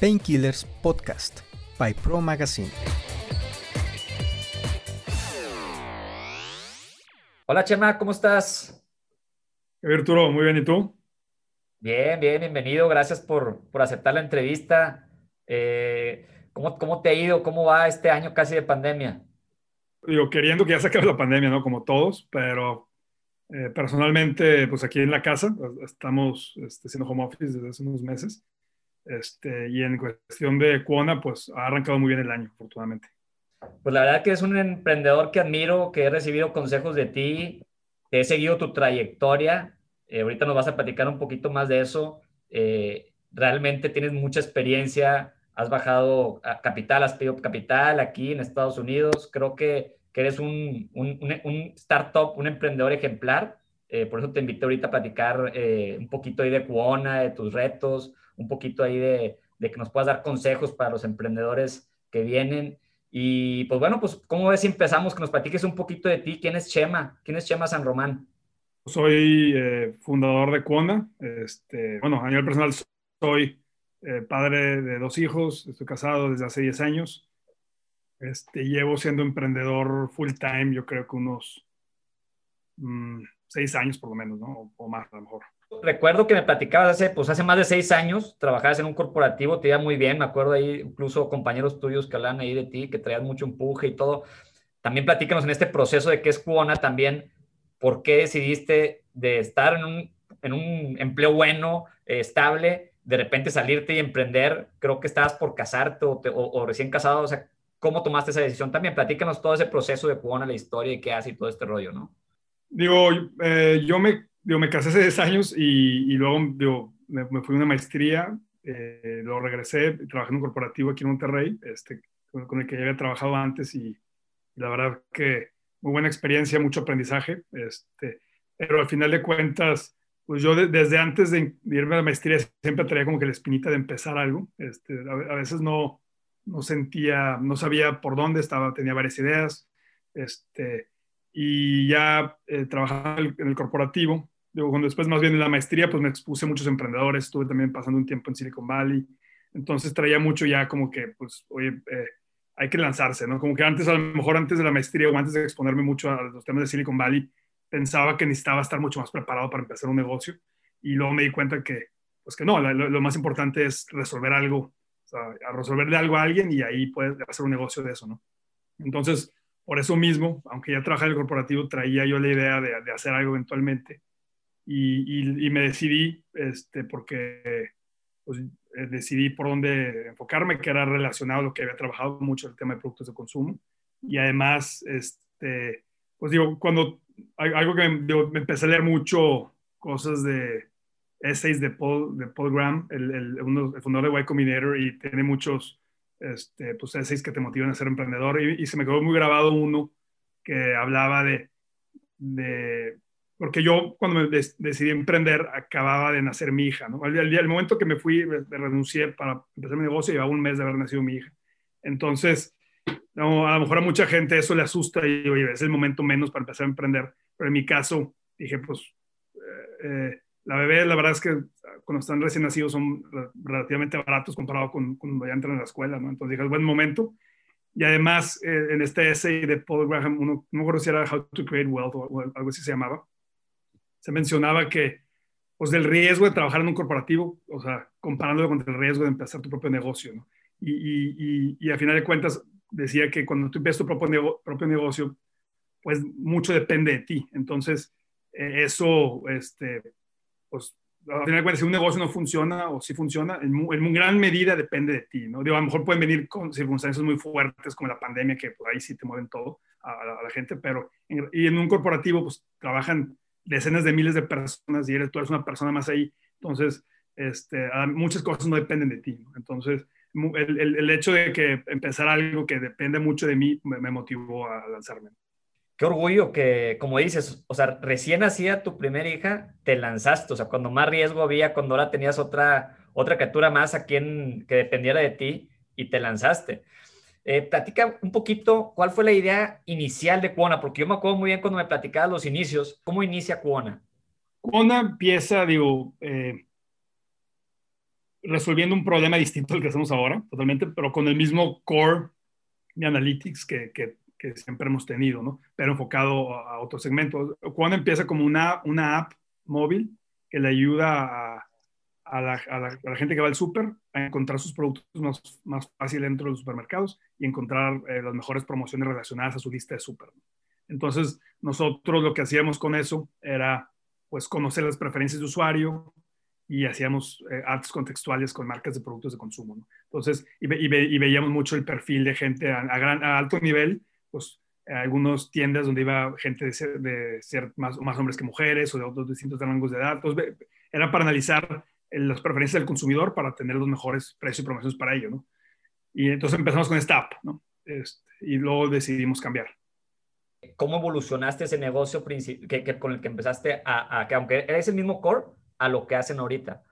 Painkillers Podcast by Pro Magazine. Hola Chema, ¿cómo estás? Arturo, muy bien, ¿y tú? Bien, bien, bienvenido, gracias por, por aceptar la entrevista. Eh, ¿cómo, ¿Cómo te ha ido? ¿Cómo va este año casi de pandemia? Digo, queriendo que ya se acabe la pandemia, ¿no? Como todos, pero eh, personalmente, pues aquí en la casa, estamos este, haciendo home office desde hace unos meses. Este, y en cuestión de Cuona, pues ha arrancado muy bien el año, afortunadamente. Pues la verdad que es un emprendedor que admiro, que he recibido consejos de ti, he seguido tu trayectoria. Eh, ahorita nos vas a platicar un poquito más de eso. Eh, realmente tienes mucha experiencia, has bajado a capital, has pedido capital aquí en Estados Unidos. Creo que, que eres un, un, un, startup, un emprendedor ejemplar. Eh, por eso te invité ahorita a platicar un poquito ahí de Cuona, de tus retos, un poquito ahí de, de, que nos puedas dar consejos para los emprendedores que vienen. Y pues bueno, pues ¿cómo ves si empezamos? Que nos platiques un poquito de ti. ¿Quién es Chema? ¿Quién es Chema San Román? Soy eh, fundador de Cuona. Este, bueno, a nivel personal soy eh, padre de dos hijos, estoy casado desde hace 10 años. Este, llevo siendo emprendedor full time, yo creo que unos 6 mm, años por lo menos, ¿no? O, más a lo mejor recuerdo que me platicabas hace, pues hace más de seis años, trabajabas en un corporativo, te iba muy bien, me acuerdo ahí incluso compañeros tuyos que hablan ahí de ti, que traían mucho empuje y todo. También platícanos en este proceso de qué es Cuona también, por qué decidiste de estar en un, en un empleo bueno, eh, estable, de repente salirte y emprender, creo que estabas por casarte o, o, recién casado, o sea, ¿cómo tomaste esa decisión? También platícanos todo ese proceso de Cuona, la historia y qué hace y todo este rollo, ¿no? Digo, eh, yo me digo, me casé hace 10 años y, y luego digo, me, fui a una maestría, eh, luego regresé, trabajé en un corporativo aquí en Monterrey, este, con, el que ya había trabajado antes y, la verdad que muy buena experiencia, mucho aprendizaje, este, pero al final de cuentas, pues yo desde antes de, irme a la maestría siempre traía como que la espinita de empezar algo, este, a, veces no, no sentía, no sabía por dónde estaba, tenía varias ideas, este, y ya eh, trabajaba en el corporativo, Digo, cuando después más bien en la maestría, pues me expuse a muchos emprendedores, estuve también pasando un tiempo en Silicon Valley, entonces traía mucho ya como que, pues, oye, eh, hay que lanzarse, ¿no? Como que antes, a lo mejor antes de la maestría o antes de exponerme mucho a los temas de Silicon Valley, pensaba que necesitaba estar mucho más preparado para empezar un negocio y luego me di cuenta que, pues que no, lo, más importante es resolver algo, o sea, resolverle algo a alguien y ahí puedes hacer un negocio de eso, ¿no? Entonces, por eso mismo, aunque ya trabajaba en el corporativo, traía yo la idea de, de hacer algo eventualmente y, me decidí, este, porque pues, eh, decidí por dónde enfocarme, que era relacionado a lo que había trabajado mucho, el tema de productos de consumo. Y además, este, pues digo, cuando algo que me, empecé a leer mucho cosas de essays de Paul, de Paul Graham, el, el, uno, el fundador de Y Combinator, y tiene muchos este, pues, essays que te motivan a ser emprendedor. Y, y se me quedó muy grabado uno que hablaba de, de porque yo cuando me decidí emprender acababa de nacer mi hija, ¿no? Al, el momento que me fui, me, renuncié para empezar mi negocio, llevaba un mes de haber nacido mi hija. Entonces, no, a lo mejor a mucha gente eso le asusta y oye, es el momento menos para empezar a emprender, pero en mi caso dije, pues, eh, eh, la bebé, la verdad es que cuando están recién nacidos son relativamente baratos comparado con, cuando ya entran a la escuela, ¿no? Entonces dije, es buen momento. Y además, eh, en este essay de Paul Graham, uno, no me acuerdo si era How to Create Wealth o algo así se llamaba, se mencionaba que, pues del riesgo de trabajar en un corporativo, o sea, comparándolo con el riesgo de empezar tu propio negocio, ¿no? Y, y, y, a final de cuentas decía que cuando tú empiezas tu propio, propio negocio, pues mucho depende de ti. Entonces, eh, eso, este, pues, a final si un negocio no funciona o si funciona, en, gran medida depende de ti, ¿no? Digo, a lo mejor pueden venir con circunstancias muy fuertes como la pandemia, que por ahí sí te mueven todo a, a la gente, pero y en un corporativo, pues trabajan decenas de miles de personas y eres, tú eres una persona más ahí. Entonces, este, muchas cosas no dependen de ti. Entonces, el, el, hecho de que empezar algo que depende mucho de mí me, motivó a lanzarme. Qué orgullo que, como dices, o sea, recién nacida tu primera hija, te lanzaste, o sea, cuando más riesgo había, cuando ahora tenías otra, otra criatura más a quien que dependiera de ti y te lanzaste. Eh, platica un poquito cuál fue la idea inicial de Cuona, porque yo me acuerdo muy bien cuando me platicabas los inicios. ¿Cómo inicia Cuona? Cuona empieza, digo, eh, resolviendo un problema distinto al que hacemos ahora, totalmente, pero con el mismo core de analytics que, que, que siempre hemos tenido, ¿no? Pero enfocado a, otros segmentos. Cuando empieza como una, una app móvil que le ayuda a, a, la, a, la, a la, gente que va al súper a encontrar sus productos más, más fácil dentro de los supermercados y encontrar eh, las mejores promociones relacionadas a su lista de súper. Entonces, nosotros lo que hacíamos con eso era, pues, conocer las preferencias de usuario, y hacíamos eh, ads contextuales con marcas de productos de consumo. ¿no? Entonces, y, ve, y, ve, y, veíamos mucho el perfil de gente a, gran, a alto nivel, pues algunas tiendas donde iba gente de ser, de ser más, más, hombres que mujeres o de otros distintos rangos de edad. Entonces, era para analizar las preferencias del consumidor para tener los mejores precios y promociones para ello. ¿no? Y entonces empezamos con esta app ¿no? Este, y luego decidimos cambiar. ¿Cómo evolucionaste ese negocio que, que, con el que empezaste a, a, que aunque era ese mismo core, a lo que hacen ahorita.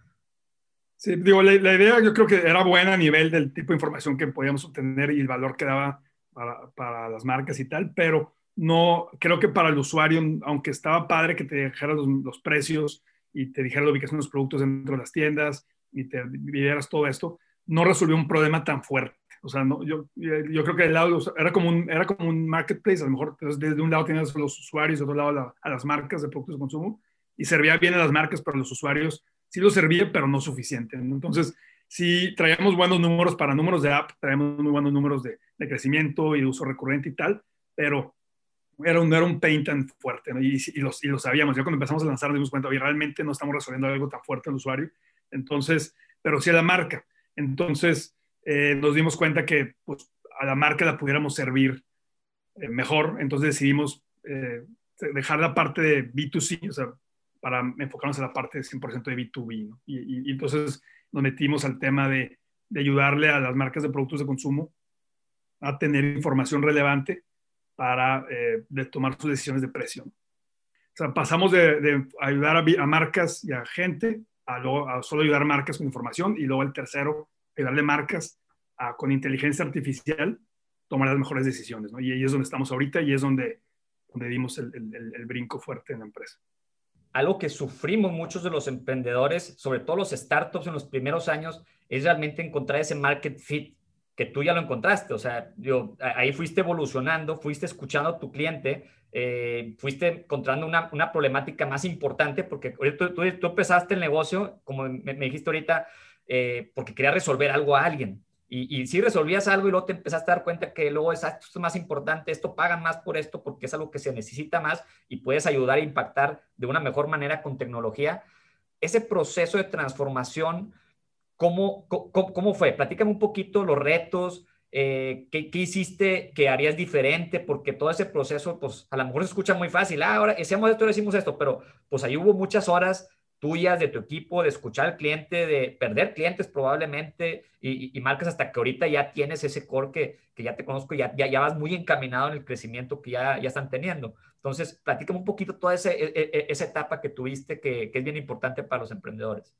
Sí, digo, la, la, idea yo creo que era buena a nivel del tipo de información que podíamos obtener y el valor que daba para, para las marcas y tal, pero no, creo que para el usuario, aunque estaba padre que te dijera los, los, precios y te dijera la ubicación de los productos dentro de las tiendas y te vieras todo esto, no resolvió un problema tan fuerte. O sea, no, yo, yo creo que el lado era como, un, era como un marketplace, a lo mejor desde un lado tenías los usuarios, de otro lado la, a las marcas de productos de consumo, y servía bien a las marcas, pero a los usuarios sí lo servía, pero no suficiente. Entonces, sí traíamos buenos números para números de app, traíamos muy buenos números de, de crecimiento y de uso recurrente y tal, pero era un, era un pain tan fuerte, y, los, y lo sabíamos. Ya cuando empezamos a lanzar nos dimos cuenta, oye, realmente no estamos resolviendo algo tan fuerte al usuario, entonces, pero sí a la marca. Entonces, eh, nos dimos cuenta que pues, a la marca la pudiéramos servir eh, mejor, entonces decidimos eh, dejar la parte de B2C, o sea, para enfocarnos en la parte de 100% de B2B. ¿no? Y, y, y, entonces nos metimos al tema de, de, ayudarle a las marcas de productos de consumo a tener información relevante para eh, tomar sus decisiones de precio. O sea, pasamos de, ayudar a, marcas y a gente a, solo ayudar a marcas con información y luego el tercero, ayudarle marcas con inteligencia artificial tomar las mejores decisiones. Y ahí es donde estamos ahorita y es donde, dimos el, el brinco fuerte en la empresa algo que sufrimos muchos de los emprendedores, sobre todo los startups en los primeros años, es realmente encontrar ese market fit que tú ya lo encontraste. O sea, yo, ahí fuiste evolucionando, fuiste escuchando a tu cliente, eh, fuiste encontrando una, una, problemática más importante porque tú, tú, tú, empezaste el negocio, como me, me dijiste ahorita, eh, porque querías resolver algo a alguien. Y, y si resolvías algo y luego te empezaste a dar cuenta que luego es, esto es más importante, esto pagan más por esto porque es algo que se necesita más y puedes ayudar a impactar de una mejor manera con tecnología. Ese proceso de transformación, ¿cómo, cómo, cómo fue? Platícame un poquito los retos, eh, ¿qué, ¿qué, hiciste que harías diferente? Porque todo ese proceso, pues a lo mejor se escucha muy fácil, ah, ahora hacemos esto, ahora hicimos esto, pero pues ahí hubo muchas horas tuyas, de tu equipo, de escuchar al cliente, de perder clientes probablemente y, y, marcas hasta que ahorita ya tienes ese core que, que ya te conozco, ya, ya, ya, vas muy encaminado en el crecimiento que ya, ya están teniendo. Entonces, platícame un poquito toda ese, e, e, esa etapa que tuviste que, que, es bien importante para los emprendedores.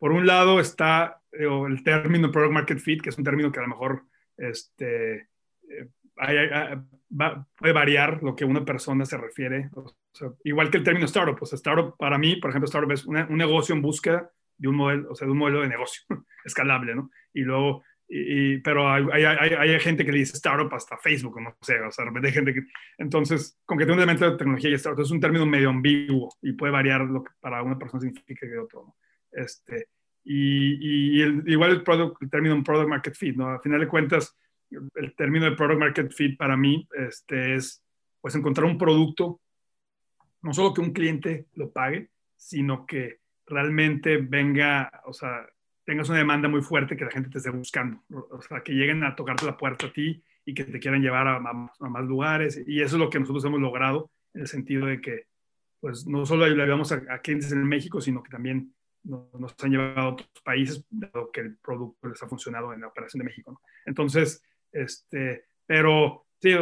Por un lado está el término Product Market Fit, que es un término que a lo mejor este, eh, hay, hay, va, puede variar lo que una persona se refiere. O sea, igual que el término startup, pues startup para mí, por ejemplo, startup es una, un negocio en busca de un modelo, o sea, de un modelo de negocio escalable, ¿no? Y luego, y, pero hay, hay, hay, gente que le dice startup hasta Facebook, no sé, o sea, hay gente que, entonces, con que tiene un elemento de tecnología y startup, es un término medio ambiguo y puede variar lo que para una persona significa que otro, ¿no? Este, y, y el, igual el, product, el término product market fit, ¿no? A final de cuentas, el término de product market fit para mí este, es pues encontrar un producto, no solo que un cliente lo pague, sino que realmente venga, o sea, tengas una demanda muy fuerte que la gente te esté buscando, o sea, que lleguen a tocarte la puerta a ti y que te quieran llevar a, a, a más lugares. Y eso es lo que nosotros hemos logrado en el sentido de que, pues, no solo ayudamos a, a clientes en México, sino que también nos, han llevado a otros países, dado que el producto les ha funcionado en la operación de México. Entonces, este, pero sí,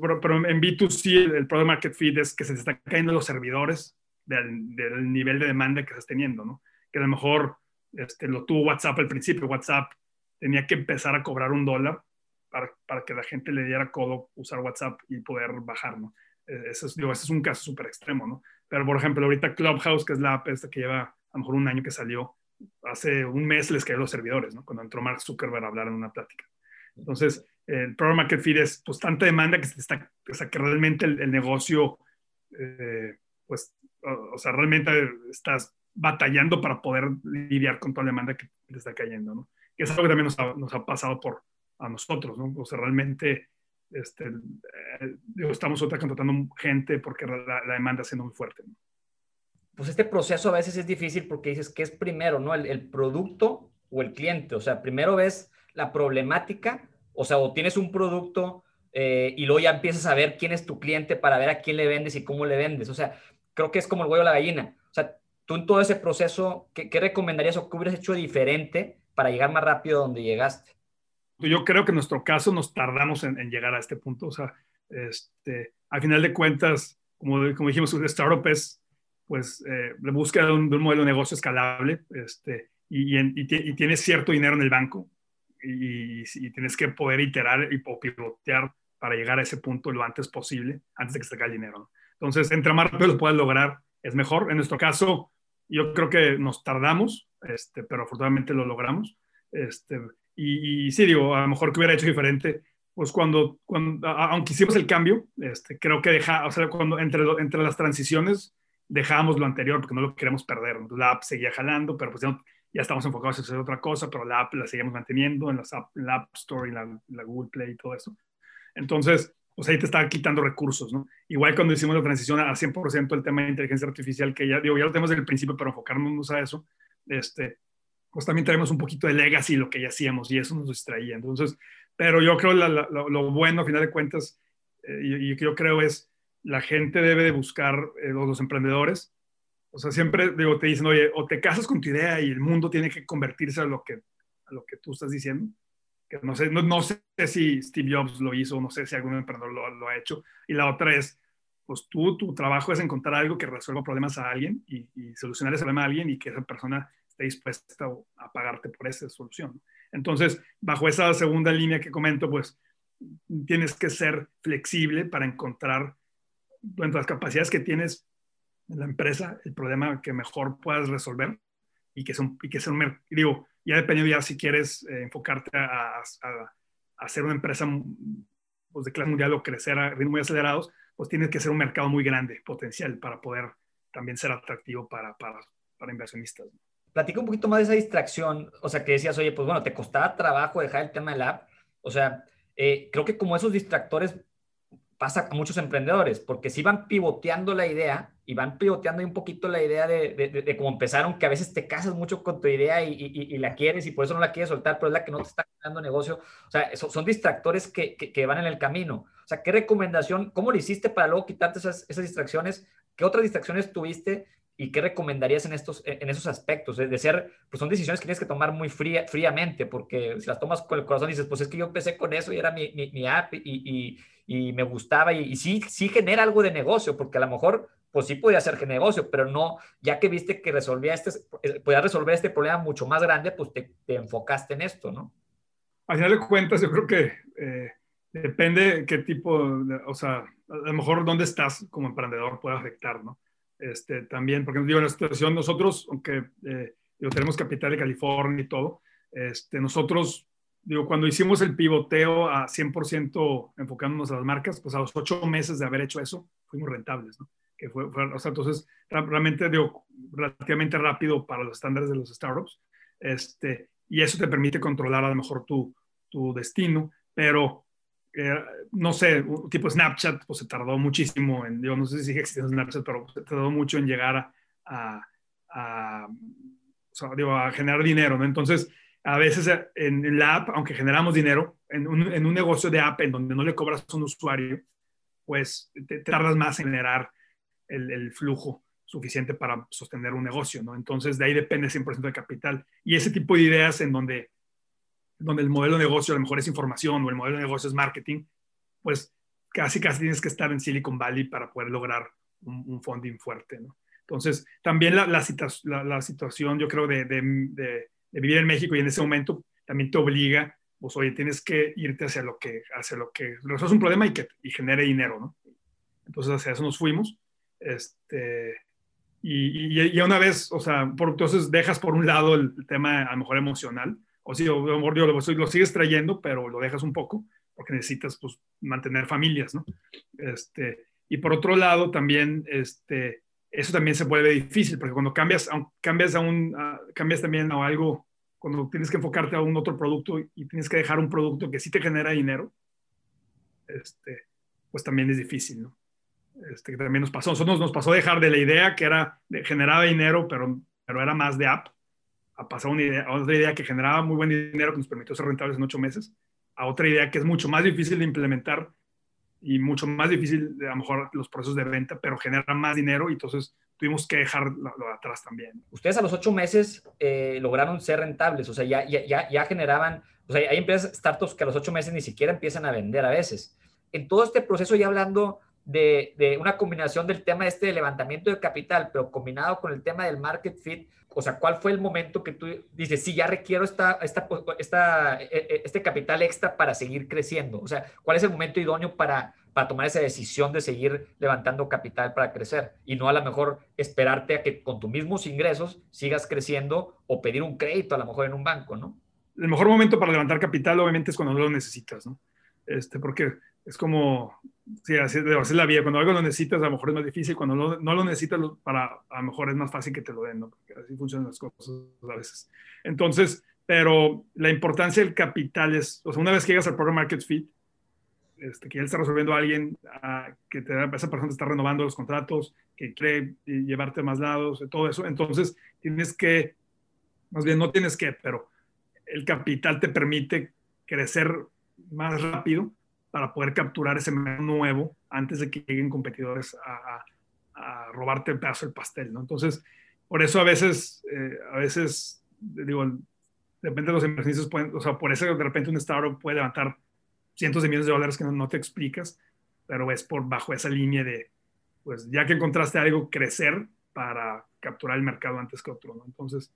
pero, pero en B2C el product market fit es que se están cayendo los servidores del, nivel de demanda que estás teniendo, ¿no? Que a lo mejor este, lo tuvo WhatsApp al principio, WhatsApp tenía que empezar a cobrar un dólar para, para que la gente le diera codo usar WhatsApp y poder bajar, ¿no? E, eso es, ese es un caso súper extremo, ¿no? Pero, por ejemplo, ahorita Clubhouse, que es la app que lleva a lo mejor un año que salió, hace un mes les cayó los servidores, ¿no? Cuando entró Mark Zuckerberg a hablar en una plática. Entonces, el Product Market Fit es pues tanta demanda que, está, o sea, que realmente el, negocio, eh, pues, o, sea, realmente estás batallando para poder lidiar con toda la demanda que te está cayendo, ¿no? Que es algo que también nos ha, nos ha pasado por a nosotros, ¿no? O sea, realmente este, eh, estamos contratando gente porque la, la demanda siendo muy fuerte, ¿no? Pues este proceso a veces es difícil porque dices que es primero, ¿no? El, el producto o el cliente. O sea, primero ves la problemática, o sea, o tienes un producto eh, y luego ya empiezas a ver quién es tu cliente para ver a quién le vendes y cómo le vendes. O sea, creo que es como el huevo o la gallina. O sea, tú en todo ese proceso, ¿qué, recomendarías o qué hubieras hecho diferente para llegar más rápido a donde llegaste? Yo creo que en nuestro caso nos tardamos en, llegar a este punto. O sea, este, al final de cuentas, como, como dijimos, un startup es pues eh, la búsqueda de un, modelo de negocio escalable este, y, y, tienes cierto dinero en el banco y, tienes que poder iterar y pivotear para llegar a ese punto lo antes posible, antes de que se caiga el dinero. Entonces, entre más rápido lo puedas lograr, es mejor. En nuestro caso, yo creo que nos tardamos, este, pero afortunadamente lo logramos. Este, y, sí, digo, a lo mejor que hubiera hecho diferente, pues cuando, cuando aunque hicimos el cambio, este, creo que deja, o sea, cuando entre, entre las transiciones dejábamos lo anterior porque no lo queremos perder. la app seguía jalando, pero pues ya, ya estamos enfocados en hacer otra cosa, pero la app la seguimos manteniendo en, las app, la App Store y la, la, Google Play y todo eso. Entonces, pues ahí te está quitando recursos, ¿no? Igual cuando hicimos la transición a 100% el tema de inteligencia artificial, que ya, digo, ya lo tenemos desde el principio, pero enfocarnos a eso, este, pues también tenemos un poquito de legacy, lo que ya hacíamos, y eso nos distraía. Entonces, pero yo creo lo bueno, a final de cuentas, eh, y, y yo creo es la gente debe de buscar, eh, los emprendedores, o sea, siempre digo, te dicen, oye, o te casas con tu idea y el mundo tiene que convertirse a lo que, lo que tú estás diciendo. Que no sé, no, sé si Steve Jobs lo hizo, no sé si algún emprendedor lo, ha hecho. Y la otra es, pues tú, tu trabajo es encontrar algo que resuelva problemas a alguien y, solucionar ese problema a alguien y que esa persona esté dispuesta a pagarte por esa solución. Entonces, bajo esa segunda línea que comento, pues tienes que ser flexible para encontrar dentro las capacidades que tienes en la empresa, el problema que mejor puedas resolver y que sea un, y que digo, ya dependiendo ya si quieres eh, enfocarte a, a, hacer una empresa pues, de clase mundial o crecer a ritmos muy acelerados, pues tienes que ser un mercado muy grande, potencial, para poder también ser atractivo para, para, para inversionistas. Platica un poquito más de esa distracción, o sea, que decías, oye, pues bueno, te costaba trabajo dejar el tema del app, o sea, eh, creo que como esos distractores pasa a muchos emprendedores, porque si van pivoteando la idea y van pivoteando un poquito la idea de, de, cómo empezaron, que a veces te casas mucho con tu idea y, y, la quieres y por eso no la quieres soltar, pero es la que no te está dando negocio. O sea, son, distractores que, que, van en el camino. O sea, ¿qué recomendación, cómo lo hiciste para luego quitarte esas, esas distracciones? ¿Qué otras distracciones tuviste y qué recomendarías en, estos, en esos aspectos? De ser, pues son decisiones que tienes que tomar muy fría, fríamente, porque si las tomas con el corazón dices, pues es que yo empecé con eso y era mi, mi, app y, y, me gustaba y, sí, sí genera algo de negocio, porque a lo mejor, pues sí podía ser negocio, pero no, ya que viste que resolvía este, eh, podía resolver este problema mucho más grande, pues te, te enfocaste en esto, ¿no? Al final de cuentas, yo creo que eh, depende qué tipo, o sea, a lo mejor dónde estás como emprendedor puede afectar, ¿no? Este, también, porque digo, en la situación nosotros, aunque eh, tenemos capital de California y todo, este, nosotros, digo, cuando hicimos el pivoteo a 100% enfocándonos a las marcas, pues a los ocho meses de haber hecho eso, fuimos rentables, ¿no? Que fue, o sea, entonces, realmente, digo, relativamente rápido para los estándares de los startups, este, y eso te permite controlar a lo mejor tu, tu destino, pero eh, no sé, tipo Snapchat, pues se tardó muchísimo en, yo no sé si sigue existiendo Snapchat, pero se tardó mucho en llegar a, a, generar dinero, ¿no? Entonces, a veces en, la app, aunque generamos dinero, en un, en un, negocio de app en donde no le cobras a un usuario, pues te, tardas más en generar el, flujo suficiente para sostener un negocio, ¿no? Entonces, de ahí depende 100% de capital. Y ese tipo de ideas en donde donde el modelo de negocio a lo mejor es información o el modelo de negocio es marketing, pues casi casi tienes que estar en Silicon Valley para poder lograr un, funding fuerte, ¿no? Entonces, también la, la, situación, yo creo, de, vivir en México y en ese momento también te obliga, pues, oye, tienes que irte hacia lo que, hacia lo que resuelve un problema y que y genere dinero, ¿no? Entonces, hacia eso nos fuimos. Este, y, y, una vez, o sea, por, entonces dejas por un lado el, tema a lo mejor emocional, o si sí, a lo mejor lo, lo, sigues trayendo, pero lo dejas un poco, porque necesitas pues mantener familias, ¿no? Este, y por otro lado también, este, eso también se vuelve difícil, porque cuando cambias, cambias, a un, cambias también a algo, cuando tienes que enfocarte a un otro producto y tienes que dejar un producto que sí te genera dinero, este, pues también es difícil, ¿no? Este, que también nos pasó. Nosotros nos pasó dejar de la idea que era, de, generaba dinero, pero, pero era más de app, a pasar una idea, a otra idea que generaba muy buen dinero, que nos permitió ser rentables en ocho meses, a otra idea que es mucho más difícil de implementar y mucho más difícil, a lo mejor, los procesos de venta, pero genera más dinero y entonces tuvimos que dejarlo de atrás también. Ustedes a los ocho meses eh, lograron ser rentables, o sea, ya, ya, ya, generaban, o sea, hay empresas, startups que a los ocho meses ni siquiera empiezan a vender a veces. En todo este proceso, ya hablando de, una combinación del tema este de levantamiento de capital, pero combinado con el tema del market fit, o sea, ¿cuál fue el momento que tú dices, sí, ya requiero esta, esta, esta, e, e, este capital extra para seguir creciendo? O sea, ¿cuál es el momento idóneo para, para tomar esa decisión de seguir levantando capital para crecer? Y no a lo mejor esperarte a que con tus mismos ingresos sigas creciendo o pedir un crédito a lo mejor en un banco, ¿no? El mejor momento para levantar capital obviamente es cuando lo necesitas, ¿no? Este, porque es como, sí, así, así la vida. Cuando algo lo necesitas, a lo mejor es más difícil. Cuando no lo necesitas, para, a lo mejor es más fácil que te lo den, ¿no? Porque así funcionan las cosas a veces. Entonces, pero la importancia del capital es, o sea, una vez que llegas al Program Market Fit, este, que ya está resolviendo a alguien, que te, esa persona te está renovando los contratos, que quiere llevarte a más lados, todo eso, entonces tienes que, más bien no tienes que, pero el capital te permite crecer más rápido para poder capturar ese mercado nuevo antes de que lleguen competidores a, robarte el pedazo del pastel, ¿no? Entonces, por eso a veces, eh, a veces, digo, de los inversionistas, pueden, o sea, por eso de repente un startup puede levantar cientos de millones de dólares que no, te explicas, pero es por bajo esa línea de, pues ya que encontraste algo, crecer para capturar el mercado antes que otro, ¿no? Entonces,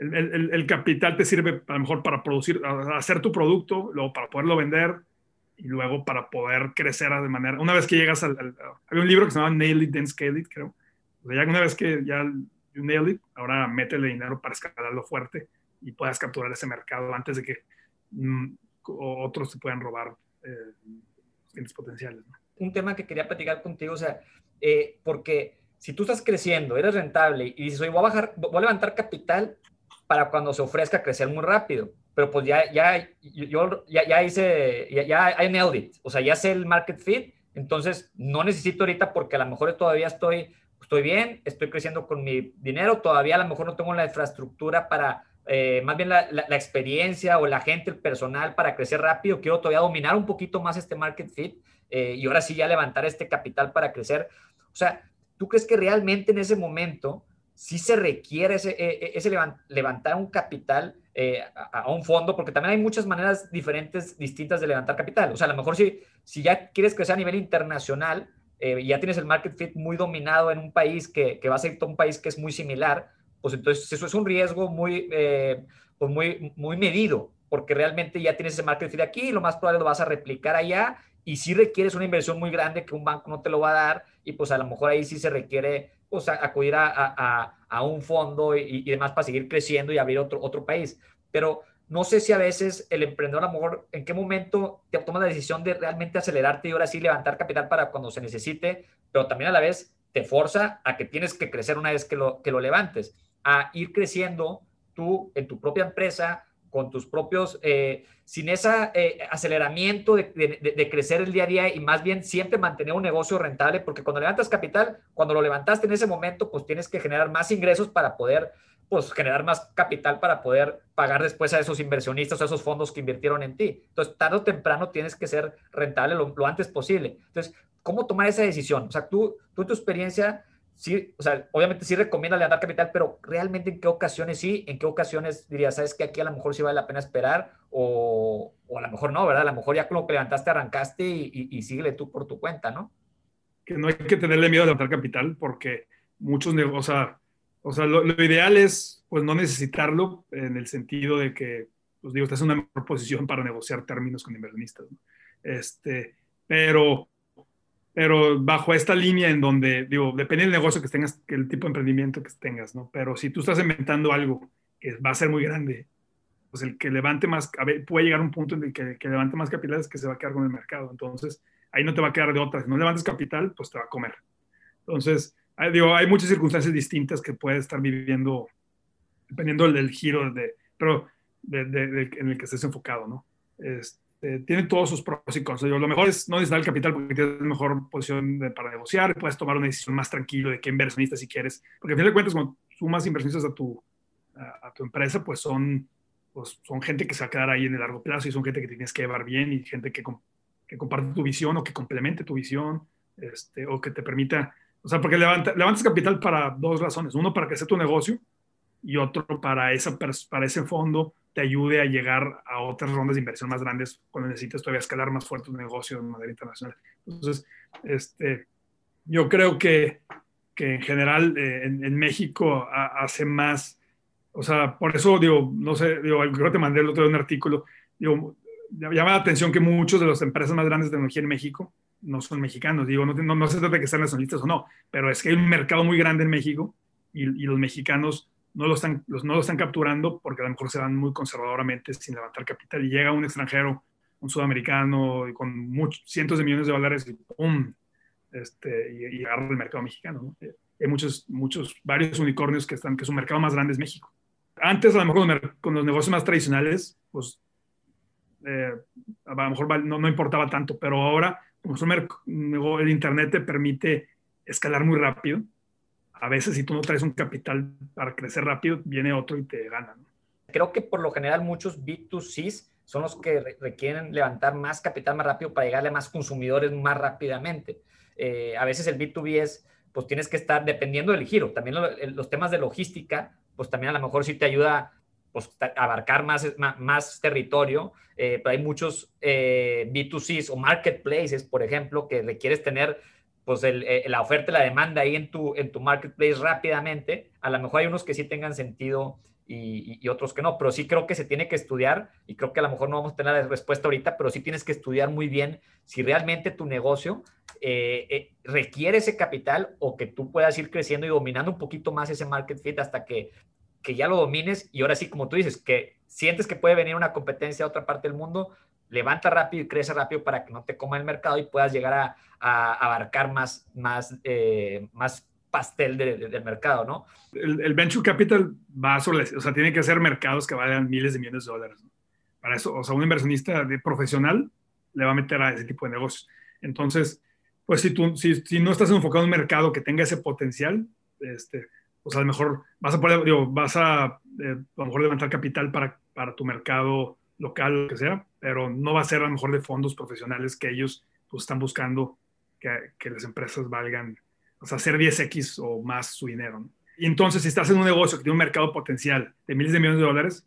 el, el, el, capital te sirve a lo mejor para producir, hacer tu producto, luego para poderlo vender, y luego para poder crecer de manera, una vez que llegas al, había un libro que se llama Nail It, Then Scale It, creo. O sea, ya una vez que ya you nail it, ahora métele dinero para escalarlo fuerte y puedas capturar ese mercado antes de que mm, otros te puedan robar eh, clientes potenciales. Un tema que quería platicar contigo, o sea, eh, porque si tú estás creciendo, eres rentable y dices, oye, voy a bajar, voy a levantar capital para cuando se ofrezca crecer muy rápido pero pues ya, ya, yo ya, ya hice, ya, ya I nailed o sea, ya sé el market fit, entonces no necesito ahorita porque a lo mejor todavía estoy, estoy bien, estoy creciendo con mi dinero, todavía a lo mejor no tengo la infraestructura para, eh, más bien la, la, experiencia o la gente, el personal para crecer rápido, quiero todavía dominar un poquito más este market fit eh, y ahora sí ya levantar este capital para crecer. O sea, ¿tú crees que realmente en ese momento sí se requiere ese, e, e, ese levantar un capital? Eh, a, un fondo, porque también hay muchas maneras diferentes, distintas de levantar capital. O sea, a lo mejor si, si ya quieres crecer a nivel internacional, eh, ya tienes el market fit muy dominado en un país que, que va a ser un país que es muy similar, pues entonces eso es un riesgo muy, eh, pues muy, muy medido, porque realmente ya tienes ese market fit aquí y lo más probable lo vas a replicar allá y si requieres una inversión muy grande que un banco no te lo va a dar y pues a lo mejor ahí sí se requiere pues, acudir a, a, a, un fondo y, y, demás para seguir creciendo y abrir otro, otro país. Pero no sé si a veces el emprendedor, a lo mejor, en qué momento te toma la decisión de realmente acelerarte y ahora sí levantar capital para cuando se necesite, pero también a la vez te forza a que tienes que crecer una vez que lo, que lo levantes, a ir creciendo tú en tu propia empresa, con tus propios, eh, sin ese eh, aceleramiento de, de, crecer el día a día y más bien siempre mantener un negocio rentable, porque cuando levantas capital, cuando lo levantaste en ese momento, pues tienes que generar más ingresos para poder, pues generar más capital para poder pagar después a esos inversionistas, a esos fondos que invirtieron en ti. Entonces, tarde o temprano tienes que ser rentable lo, antes posible. Entonces, ¿cómo tomar esa decisión? O sea, tú, tú tu experiencia, sí, o sea, obviamente sí recomienda levantar capital, pero realmente en qué ocasiones sí, en qué ocasiones dirías, sabes que aquí a lo mejor sí vale la pena esperar o, o a lo mejor no, ¿verdad? A lo mejor ya con lo que levantaste arrancaste y, y, síguele tú por tu cuenta, ¿no? Que no hay que tenerle miedo a levantar capital porque muchos, o sea, o sea lo, lo, ideal es pues no necesitarlo en el sentido de que, pues digo, estás en una mejor posición para negociar términos con inversionistas, ¿no? Este, pero pero bajo esta línea en donde, digo, depende del negocio que tengas, que el tipo de emprendimiento que tengas, ¿no? Pero si tú estás inventando algo que va a ser muy grande, pues el que levante más, a ver, puede llegar a un punto en el que, que levante más capital es que se va a quedar con el mercado. Entonces, ahí no te va a quedar de otra. Si no levantes capital, pues te va a comer. Entonces, hay, digo, hay muchas circunstancias distintas que puedes estar viviendo dependiendo del, giro de, pero de, en el que estés enfocado, ¿no? Este, tiene todos sus pros y contras. lo mejor es no necesitar el capital porque tienes mejor posición para negociar, puedes tomar una decisión más tranquilo de qué inversionista si quieres, porque al final de cuentas cuando sumas inversionistas a tu, a, tu empresa, pues son, pues son gente que se va a quedar ahí en el largo plazo y son gente que tienes que llevar bien y gente que, que comparte tu visión o que complemente tu visión este, o que te permita, o sea, porque levanta, levantas capital para dos razones. Uno, para crecer tu negocio y otro, para, esa, para ese fondo te ayude a llegar a otras rondas de inversión más grandes cuando necesitas todavía escalar más fuerte tu negocio de manera internacional. Entonces, este, yo creo que, que en general eh, en, México hace más, o sea, por eso digo, no sé, digo, creo que te mandé el otro día un artículo, digo, llama la atención que muchos de las empresas más grandes de tecnología en México no son mexicanos. Digo, no, no, se trata de que sean nacionalistas o no, pero es que hay un mercado muy grande en México y, y los mexicanos no lo, están, no lo están capturando porque a lo mejor se van muy conservadoramente sin levantar capital y llega un extranjero, un sudamericano con muchos, cientos de millones de dólares y ¡pum! Este, y, agarra el mercado mexicano. Eh, hay muchos, muchos, varios unicornios que están, que su mercado más grande es México. Antes, a lo mejor con los negocios más tradicionales, pues eh, a lo mejor no, no, importaba tanto, pero ahora, como el Internet te permite escalar muy rápido, a veces si tú no traes un capital para crecer rápido, viene otro y te gana. Creo que por lo general muchos B2Cs son los que requieren levantar más capital más rápido para llegarle a más consumidores más rápidamente. Eh, a veces el B2B es, pues tienes que estar dependiendo del giro. También los temas de logística, pues también a lo mejor sí te ayuda pues, abarcar más, más, territorio, eh, pero hay muchos eh, B2Cs o marketplaces, por ejemplo, que requieres tener pues eh, la oferta y la demanda ahí en tu, en tu marketplace rápidamente. A lo mejor hay unos que sí tengan sentido y, otros que no, pero sí creo que se tiene que estudiar y creo que a lo mejor no vamos a tener la respuesta ahorita, pero sí tienes que estudiar muy bien si realmente tu negocio requiere ese capital o que tú puedas ir creciendo y dominando un poquito más ese market fit hasta que que ya lo domines y ahora sí, como tú dices, que sientes que puede venir una competencia a otra parte del mundo, levanta rápido y crece rápido para que no te coma el mercado y puedas llegar a, abarcar más, más, eh, más pastel del mercado, ¿no? El, venture capital va sobre, o sea, tiene que ser mercados que valgan miles de millones de dólares. Para eso, o sea, un inversionista de profesional le va a meter a ese tipo de negocios. Entonces, pues si tú, si, si no estás enfocado en un mercado que tenga ese potencial, este, pues a lo mejor vas a poder, digo, vas a, eh, a lo mejor levantar capital para, para tu mercado local, lo que sea, pero no va a ser a lo mejor de fondos profesionales que ellos pues, están buscando que, que las empresas valgan, o sea, hacer 10x o más su dinero. Y entonces, si estás en un negocio que tiene un mercado potencial de miles de millones de dólares,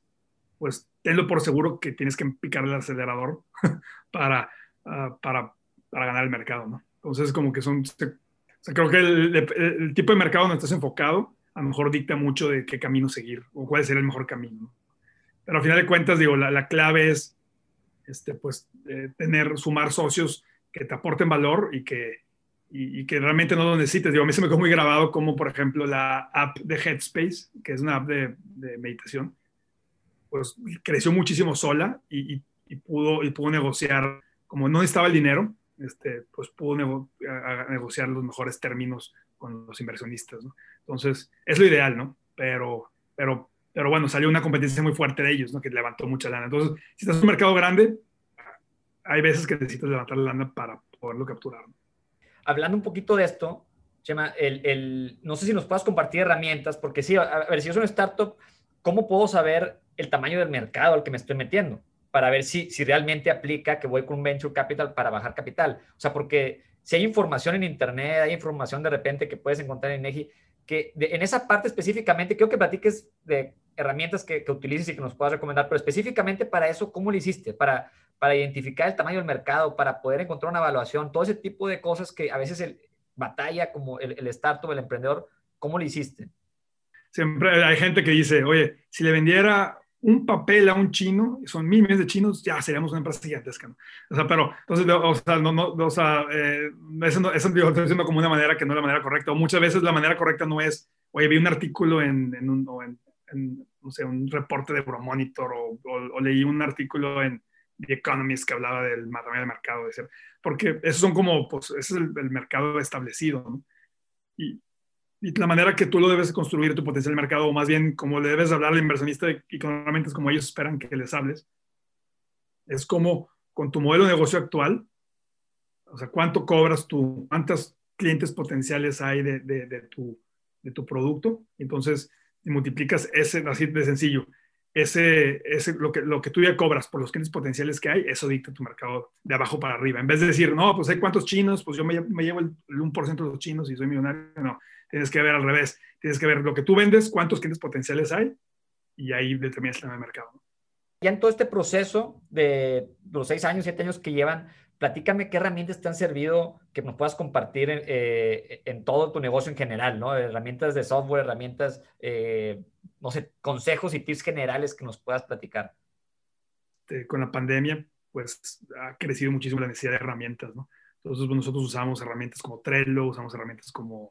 pues tenlo por seguro que tienes que picar el acelerador para, ah, para, para ganar el mercado, ¿no? Entonces, como que son, o sea, creo que el, tipo de mercado donde estás enfocado a lo mejor dicta mucho de qué camino seguir o cuál ser el mejor camino. Pero al final de cuentas, digo, la, clave es este, pues, eh, tener, sumar socios que te aporten valor y que, y, que realmente no lo necesites. Digo, a mí se me quedó muy grabado como, por ejemplo, la app de Headspace, que es una app de, meditación, pues creció muchísimo sola y, y, pudo, y pudo negociar, como no necesitaba el dinero, este, pues pudo negociar los mejores términos con los inversionistas. ¿no? Entonces, es lo ideal, ¿no? Pero, pero, pero bueno, salió una competencia muy fuerte de ellos, ¿no? Que levantó mucha lana. Entonces, si estás en un mercado grande, hay veces que necesitas levantar la lana para poderlo capturar. Hablando un poquito de esto, Chema, el, el, no sé si nos puedas compartir herramientas, porque sí, a, ver, si yo soy una startup, ¿cómo puedo saber el tamaño del mercado al que me estoy metiendo? Para ver si, si realmente aplica que voy con un venture capital para bajar capital. O sea, porque si hay información en Internet, hay información de repente que puedes encontrar en EGI, que en esa parte específicamente, quiero que platiques de herramientas que, que, utilices y que nos puedas recomendar, pero específicamente para eso, ¿cómo lo hiciste? Para, para identificar el tamaño del mercado, para poder encontrar una evaluación, todo ese tipo de cosas que a veces el, batalla como el, el startup, el emprendedor, ¿cómo lo hiciste? Siempre hay gente que dice, oye, si le vendiera un papel a un chino, son mil millones de chinos, ya seríamos una empresa gigantesca, ¿no? O sea, pero, entonces, o sea, no, no, o sea, eh, eso, no, eso digo, estoy diciendo como una manera que no es la manera correcta, o muchas veces la manera correcta no es, oye, vi un artículo en, en un, o en, en, no sé, un reporte de Euromonitor, o, o, leí un artículo en The Economist que hablaba del tamaño de mercado, de ser, porque esos son como, pues, ese es el, el mercado establecido, ¿no? Y, y la manera que tú lo debes construir tu potencial mercado, o más bien como le debes hablar al inversionista y con herramientas como ellos esperan que les hables, es como con tu modelo de negocio actual, o sea, cuánto cobras tú, cuántos clientes potenciales hay de, de, de tu, de tu producto, entonces multiplicas ese, así de sencillo, ese, ese lo, que, lo que tú ya cobras por los clientes potenciales que hay, eso dicta tu mercado de abajo para arriba. En vez de decir, no, pues hay cuántos chinos, pues yo me, me llevo el, el 1% de los chinos y soy millonario, no tienes que ver al revés, tienes que ver lo que tú vendes, cuántos clientes potenciales hay y ahí determinas el mercado. Ya en todo este proceso de los seis años, siete años que llevan, platícame qué herramientas te han servido que nos puedas compartir en, eh, en todo tu negocio en general, ¿no? Herramientas de software, herramientas, eh, no sé, consejos y tips generales que nos puedas platicar. Con la pandemia, pues ha crecido muchísimo la necesidad de herramientas, ¿no? Entonces, pues, nosotros usamos herramientas como Trello, usamos herramientas como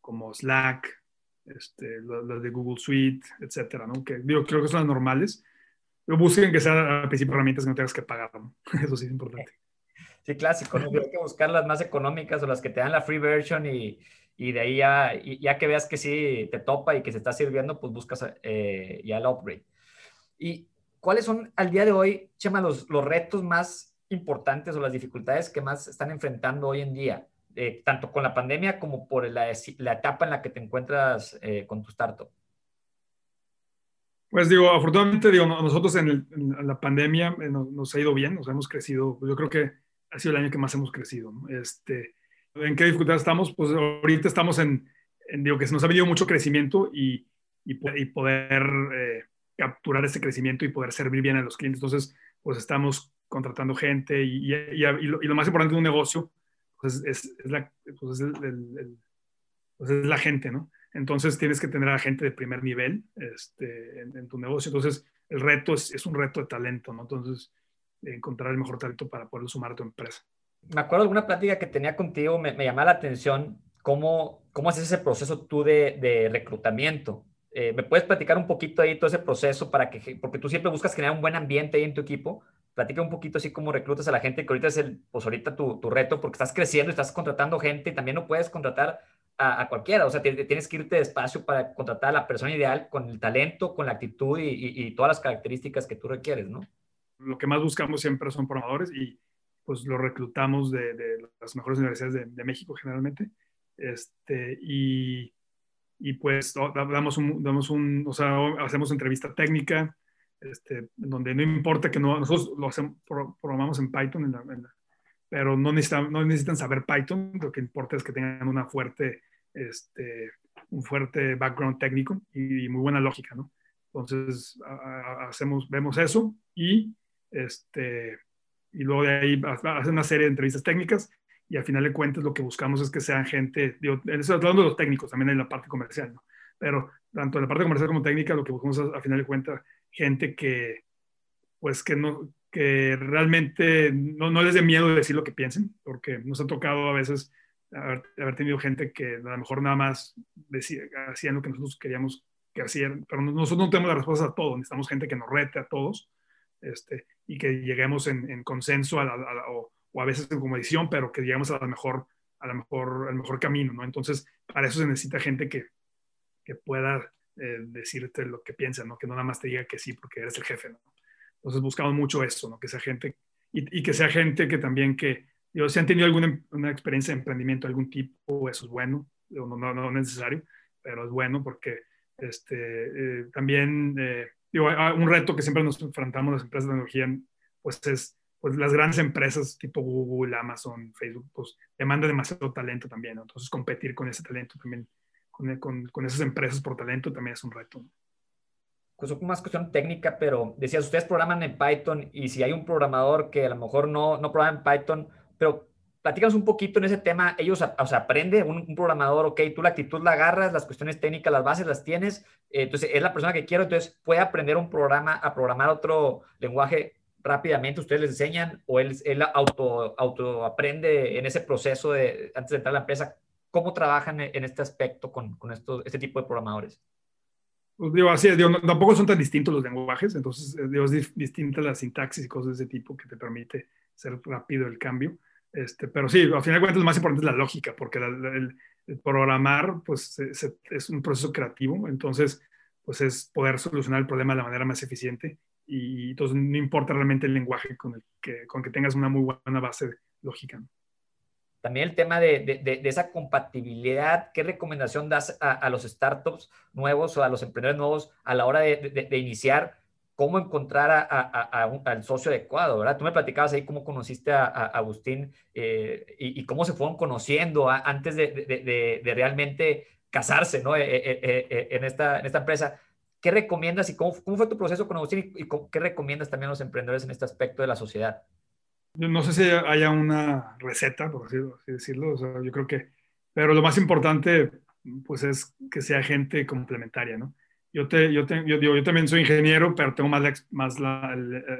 como Slack, este, las de Google Suite, etcétera, ¿no? Que digo, creo que son las normales. Pero busquen que sean al principio herramientas que no tengas que pagar, ¿no? Eso sí es importante. Sí, clásico, ¿no? Hay que buscar las más económicas o las que te dan la free version y, y de ahí ya, ya que veas que sí te topa y que se está sirviendo, pues buscas eh, ya el upgrade. ¿Y cuáles son al día de hoy, Chema, los, los retos más importantes o las dificultades que más están enfrentando hoy en día? Eh, tanto con la pandemia como por la, la, etapa en la que te encuentras eh, con tu startup? Pues digo, afortunadamente, digo, nosotros en, la pandemia eh, nos, ha ido bien, nos hemos crecido, yo creo que ha sido el año que más hemos crecido. Este, ¿En qué dificultad estamos? Pues ahorita estamos en, digo, que se nos ha venido mucho crecimiento y, y, poder capturar ese crecimiento y poder servir bien a los clientes. Entonces, pues estamos contratando gente y, y lo, lo, más importante de un negocio pues es, la, pues es, el, pues es la gente, ¿no? Entonces tienes que tener a gente de primer nivel este, en, tu negocio. Entonces el reto es, es, un reto de talento, ¿no? Entonces encontrar el mejor talento para poder sumar a tu empresa. Me acuerdo de alguna plática que tenía contigo, me, me llamaba la atención cómo, cómo haces ese proceso tú de, de reclutamiento. Eh, ¿Me puedes platicar un poquito ahí todo ese proceso para que, porque tú siempre buscas generar un buen ambiente ahí en tu equipo, platica un poquito así cómo reclutas a la gente, que ahorita es el, pues ahorita tu, tu reto, porque estás creciendo y estás contratando gente y también no puedes contratar a, a cualquiera, o sea, tienes que irte despacio para contratar a la persona ideal con el talento, con la actitud y, y, y, todas las características que tú requieres, ¿no? Lo que más buscamos siempre son programadores y pues lo reclutamos de, de las mejores universidades de, de, México generalmente, este, y, y pues damos un, damos un, o sea, hacemos entrevista técnica, este, donde no importa que no, nosotros lo hacemos, programamos en Python, en la, pero no necesitan, no necesitan saber Python, lo que importa es que tengan una fuerte, este, un fuerte background técnico y, muy buena lógica, ¿no? Entonces, hacemos, vemos eso y, este, y luego de ahí hacen una serie de entrevistas técnicas y al final de cuentas lo que buscamos es que sean gente, digo, hablando de los técnicos, también en la parte comercial, ¿no? Pero tanto en la parte comercial como técnica, lo que buscamos al final de cuentas gente que, pues, que no, que realmente no, no les dé miedo decir lo que piensen, porque nos ha tocado a veces haber, haber tenido gente que a lo mejor nada más decía, hacían lo que nosotros queríamos que hacían, pero nosotros no tenemos la respuesta a todo, necesitamos gente que nos rete a todos este, y que lleguemos en, en consenso a la, a o, o, a veces como edición, pero que lleguemos a la mejor, a la mejor, al mejor camino, ¿no? Entonces, para eso se necesita gente que, que pueda eh, decirte lo que piensa, ¿no? Que no nada más te diga que sí porque eres el jefe, ¿no? Entonces buscamos mucho eso, ¿no? Que sea gente, y, y que sea gente que también que, digo, si han tenido alguna una experiencia de emprendimiento de algún tipo, eso es bueno, no, no, no necesario, pero es bueno porque este, eh, también, eh, digo, un reto que siempre nos enfrentamos las empresas de tecnología, pues es, pues las grandes empresas tipo Google, Amazon, Facebook, pues demandan demasiado talento también, ¿no? Entonces competir con ese talento también con, con, con, esas empresas por talento también es un reto. Pues es más cuestión técnica, pero decías, ustedes programan en Python y si hay un programador que a lo mejor no, no programa en Python, pero platícanos un poquito en ese tema. Ellos, o sea, aprende un, programador, ok, tú la actitud la agarras, las cuestiones técnicas, las bases las tienes, eh, entonces es la persona que quiero, entonces puede aprender un programa a programar otro lenguaje rápidamente, ustedes les enseñan o él, él auto, auto aprende en ese proceso de, antes de entrar a la empresa. ¿Cómo trabajan en este aspecto con, con este tipo de programadores? Pues digo, así es, digo, tampoco son tan distintos los lenguajes, entonces eh, digo, es distinta la sintaxis y cosas de ese tipo que te permite ser rápido el cambio. Este, pero sí, al final de cuentas lo más importante es la lógica, porque programar pues, es un proceso creativo, entonces pues es poder solucionar el problema de la manera más eficiente y entonces no importa realmente el lenguaje con el que, tengas una muy buena base lógica. También el tema de, esa compatibilidad, ¿qué recomendación das a, los startups nuevos o a los emprendedores nuevos a la hora de, iniciar cómo encontrar a, a, al socio adecuado, ¿verdad? Tú me platicabas ahí cómo conociste a, Agustín eh, y, cómo se fueron conociendo antes de, realmente casarse, ¿no? Eh, eh, en, esta, en esta empresa. ¿Qué recomiendas y cómo, cómo fue tu proceso con Agustín y, qué recomiendas también a los emprendedores en este aspecto de la sociedad? No sé si haya una receta, por así, decirlo, o sea, yo creo que, pero lo más importante, pues es que sea gente complementaria, ¿no? Yo, te, yo, te, yo, digo, yo también soy ingeniero, pero tengo más, más la,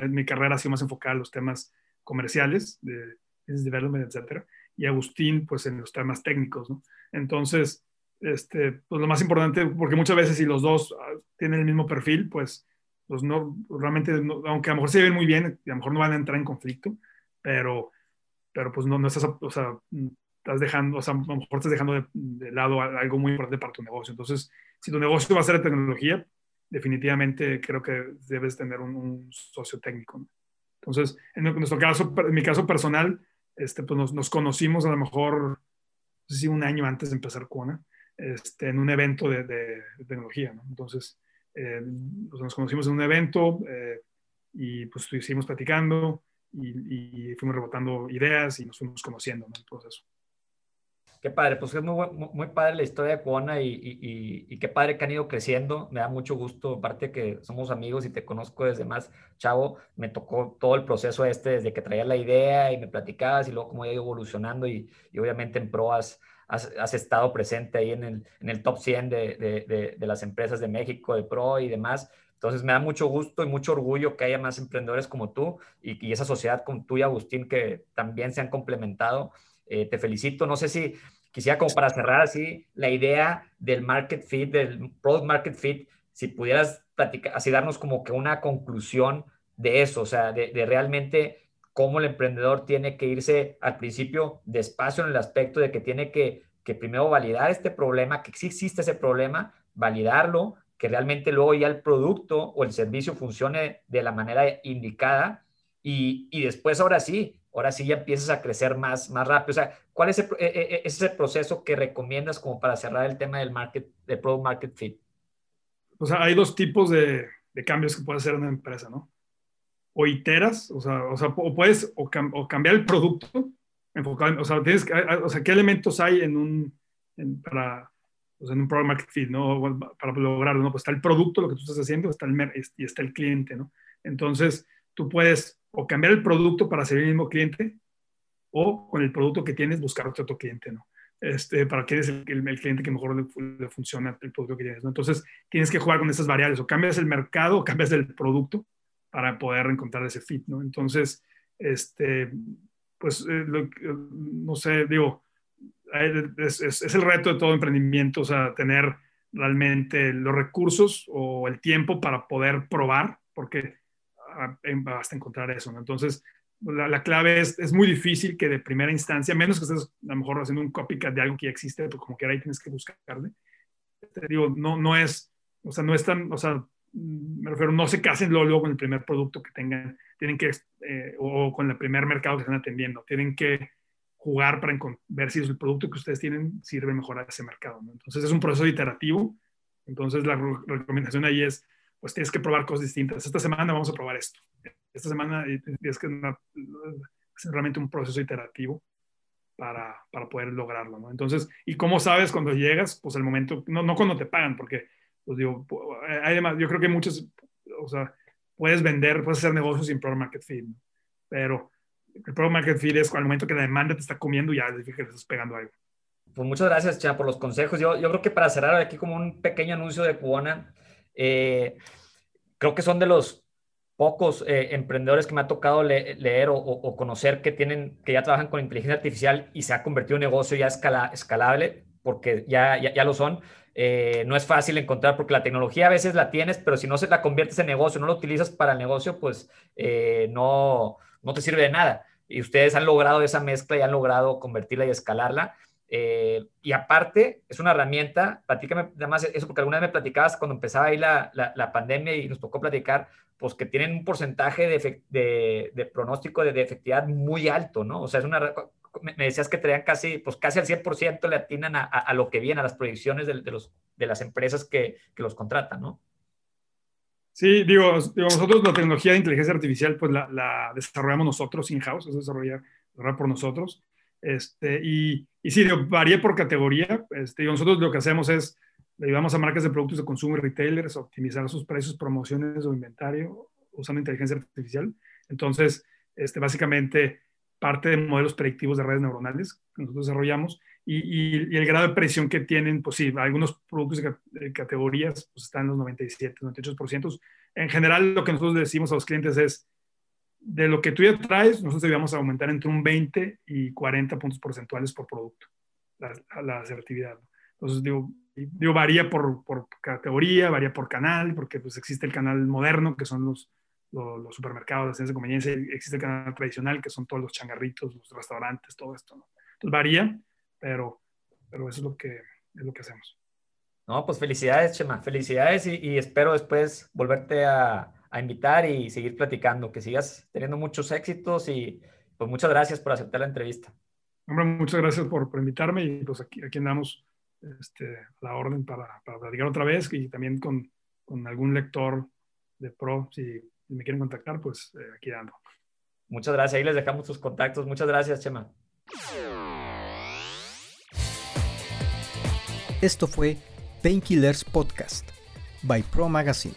mi carrera ha sido más enfocada en los temas comerciales, de business development, etcétera, y Agustín, pues en los temas técnicos, ¿no? Entonces, este, pues lo más importante, porque muchas veces si los dos ah, tienen el mismo perfil, pues, pues no, realmente, aunque a lo mejor se ven muy bien, a lo mejor no van a entrar en conflicto, pero, pero pues no, no estás, o sea, estás dejando, o sea, a lo mejor estás dejando de, de lado algo muy importante para tu negocio. Entonces, si tu negocio va a ser de tecnología, definitivamente creo que debes tener un, socio técnico. Entonces, en nuestro caso, en mi caso personal, este, pues nos, conocimos a lo mejor, no sé si un año antes de empezar Kona, este, en un evento de, tecnología. ¿no? Entonces, eh, pues nos conocimos en un evento eh, y pues estuvimos platicando y, y, fuimos rebotando ideas y nos fuimos conociendo en el proceso. Qué padre, pues es muy, muy padre la historia de Cuona y, y, y, qué padre que han ido creciendo. Me da mucho gusto, aparte que somos amigos y te conozco desde más chavo, me tocó todo el proceso este, desde que traía la idea y me platicabas y luego cómo ha ido evolucionando y, obviamente en Pro has, has, estado presente ahí en el, en el top 100 de, de, de, las empresas de México, de Pro y demás. Entonces me da mucho gusto y mucho orgullo que haya más emprendedores como tú y, y esa sociedad con tú y Agustín que también se han complementado. Eh, te felicito. No sé si quisiera como para cerrar así la idea del market fit, del product market fit, si pudieras platicar, así darnos como que una conclusión de eso, o sea, de, realmente cómo el emprendedor tiene que irse al principio despacio en el aspecto de que tiene que, que primero validar este problema, que sí existe ese problema, validarlo, que realmente luego ya el producto o el servicio funcione de la manera indicada y, y después ahora sí, ahora sí ya empiezas a crecer más, más rápido. O sea, ¿cuál es, e, e, e, ese proceso que recomiendas como para cerrar el tema del market, del product market fit? O sea, hay dos tipos de, de cambios que puede hacer una empresa, ¿no? O iteras, o sea, o, puedes o, cambiar el producto, enfocado, o sea, tienes, o sea, ¿qué elementos hay en un, para, o sea, en un product market fit, ¿no? Para lograrlo, ¿no? Pues está el producto, lo que tú estás haciendo, está el, y está el cliente, ¿no? Entonces, tú puedes o cambiar el producto para ser el mismo cliente o con el producto que tienes buscar otro, cliente, ¿no? Este, para que eres el, el, cliente que mejor le, funciona el producto que tienes, ¿no? Entonces, tienes que jugar con esas variables, o cambias el mercado o cambias el producto para poder encontrar ese fit, ¿no? Entonces, este, pues, eh, no sé, digo, es, es, el reto de todo emprendimiento, o sea, tener realmente los recursos o el tiempo para poder probar, porque basta encontrar eso. Entonces, la, clave es, es muy difícil que de primera instancia, menos que estés a lo mejor haciendo un copycat de algo que ya existe, pues como que ahí tienes que buscarle. Te digo, no, no es, o sea, no es tan, o sea, me refiero, no se casen luego, con el primer producto que tengan, tienen que, eh, o con el primer mercado que están atendiendo, tienen que jugar para ver si el producto que ustedes tienen sirve mejor a ese mercado. Entonces es un proceso iterativo. Entonces la recomendación ahí es pues tienes que probar cosas distintas. Esta semana vamos a probar esto. Esta semana es que es realmente un proceso iterativo para, para, poder lograrlo, ¿no? Entonces, ¿y cómo sabes cuando llegas? Pues el momento, no, no cuando te pagan, porque, pues digo, hay además, yo creo que muchos, o sea, puedes vender, puedes hacer negocios sin product market fit, ¿no? pero el Product Market Fit es al momento que la demanda te está comiendo, ya significa que le estás pegando algo. Pues muchas gracias, Chema, por los consejos. Yo, yo creo que para cerrar aquí como un pequeño anuncio de Cubona, eh, creo que son de los pocos eh, emprendedores que me ha tocado leer o, conocer que tienen, que ya trabajan con inteligencia artificial y se ha convertido en un negocio ya escala, escalable, porque ya, ya, ya lo son. Eh, no es fácil encontrar porque la tecnología a veces la tienes, pero si no se la conviertes en negocio, no la utilizas para el negocio, pues no, no te sirve de nada. Y ustedes han logrado esa mezcla y han logrado convertirla y escalarla. Eh, y aparte, es una herramienta, platícame nada más eso, porque alguna vez me platicabas cuando empezaba ahí la, la, pandemia y nos tocó platicar, pues que tienen un porcentaje de, de, de pronóstico de, efectividad muy alto, ¿no? O sea, es una, me decías que traían casi, pues casi al 100% le atinan a, a, lo que viene, a las proyecciones de, los, de las empresas que, que los contratan, ¿no? Sí, digo, nosotros la tecnología de inteligencia artificial, pues la, la desarrollamos nosotros in-house, es desarrollar, por nosotros. Este, y, y sí, varía por categoría. Este, nosotros lo que hacemos es, le ayudamos a marcas de productos de consumo y retailers a optimizar sus precios, promociones o inventario usando inteligencia artificial. Entonces, este, básicamente, parte de modelos predictivos de redes neuronales que nosotros desarrollamos y, y, el grado de presión que tienen, pues sí, algunos productos de categorías pues están en los 97, 98%. En general, lo que nosotros decimos a los clientes es, de lo que tú ya traes, nosotros debíamos aumentar entre un 20 y 40 puntos porcentuales por producto, la, la asertividad. Entonces, digo, digo varía por, por, categoría, varía por canal, porque pues existe el canal moderno, que son los, supermercados, de conveniencia, existe el canal tradicional, que son todos los changarritos, los restaurantes, todo esto. ¿no? Entonces, varía, pero, pero eso es lo que, es lo que hacemos. No, pues felicidades, Chema, felicidades y, y espero después volverte a, a invitar y seguir platicando, que sigas teniendo muchos éxitos y pues muchas gracias por aceptar la entrevista. Hombre, muchas gracias por, por invitarme y pues aquí, aquí andamos este, la orden para, para, platicar otra vez y también con, con algún lector de pro, si, me quieren contactar, pues eh, aquí ando. Muchas gracias, ahí les dejamos sus contactos. Muchas gracias, Chema. Esto fue Painkillers Podcast by Pro Magazine.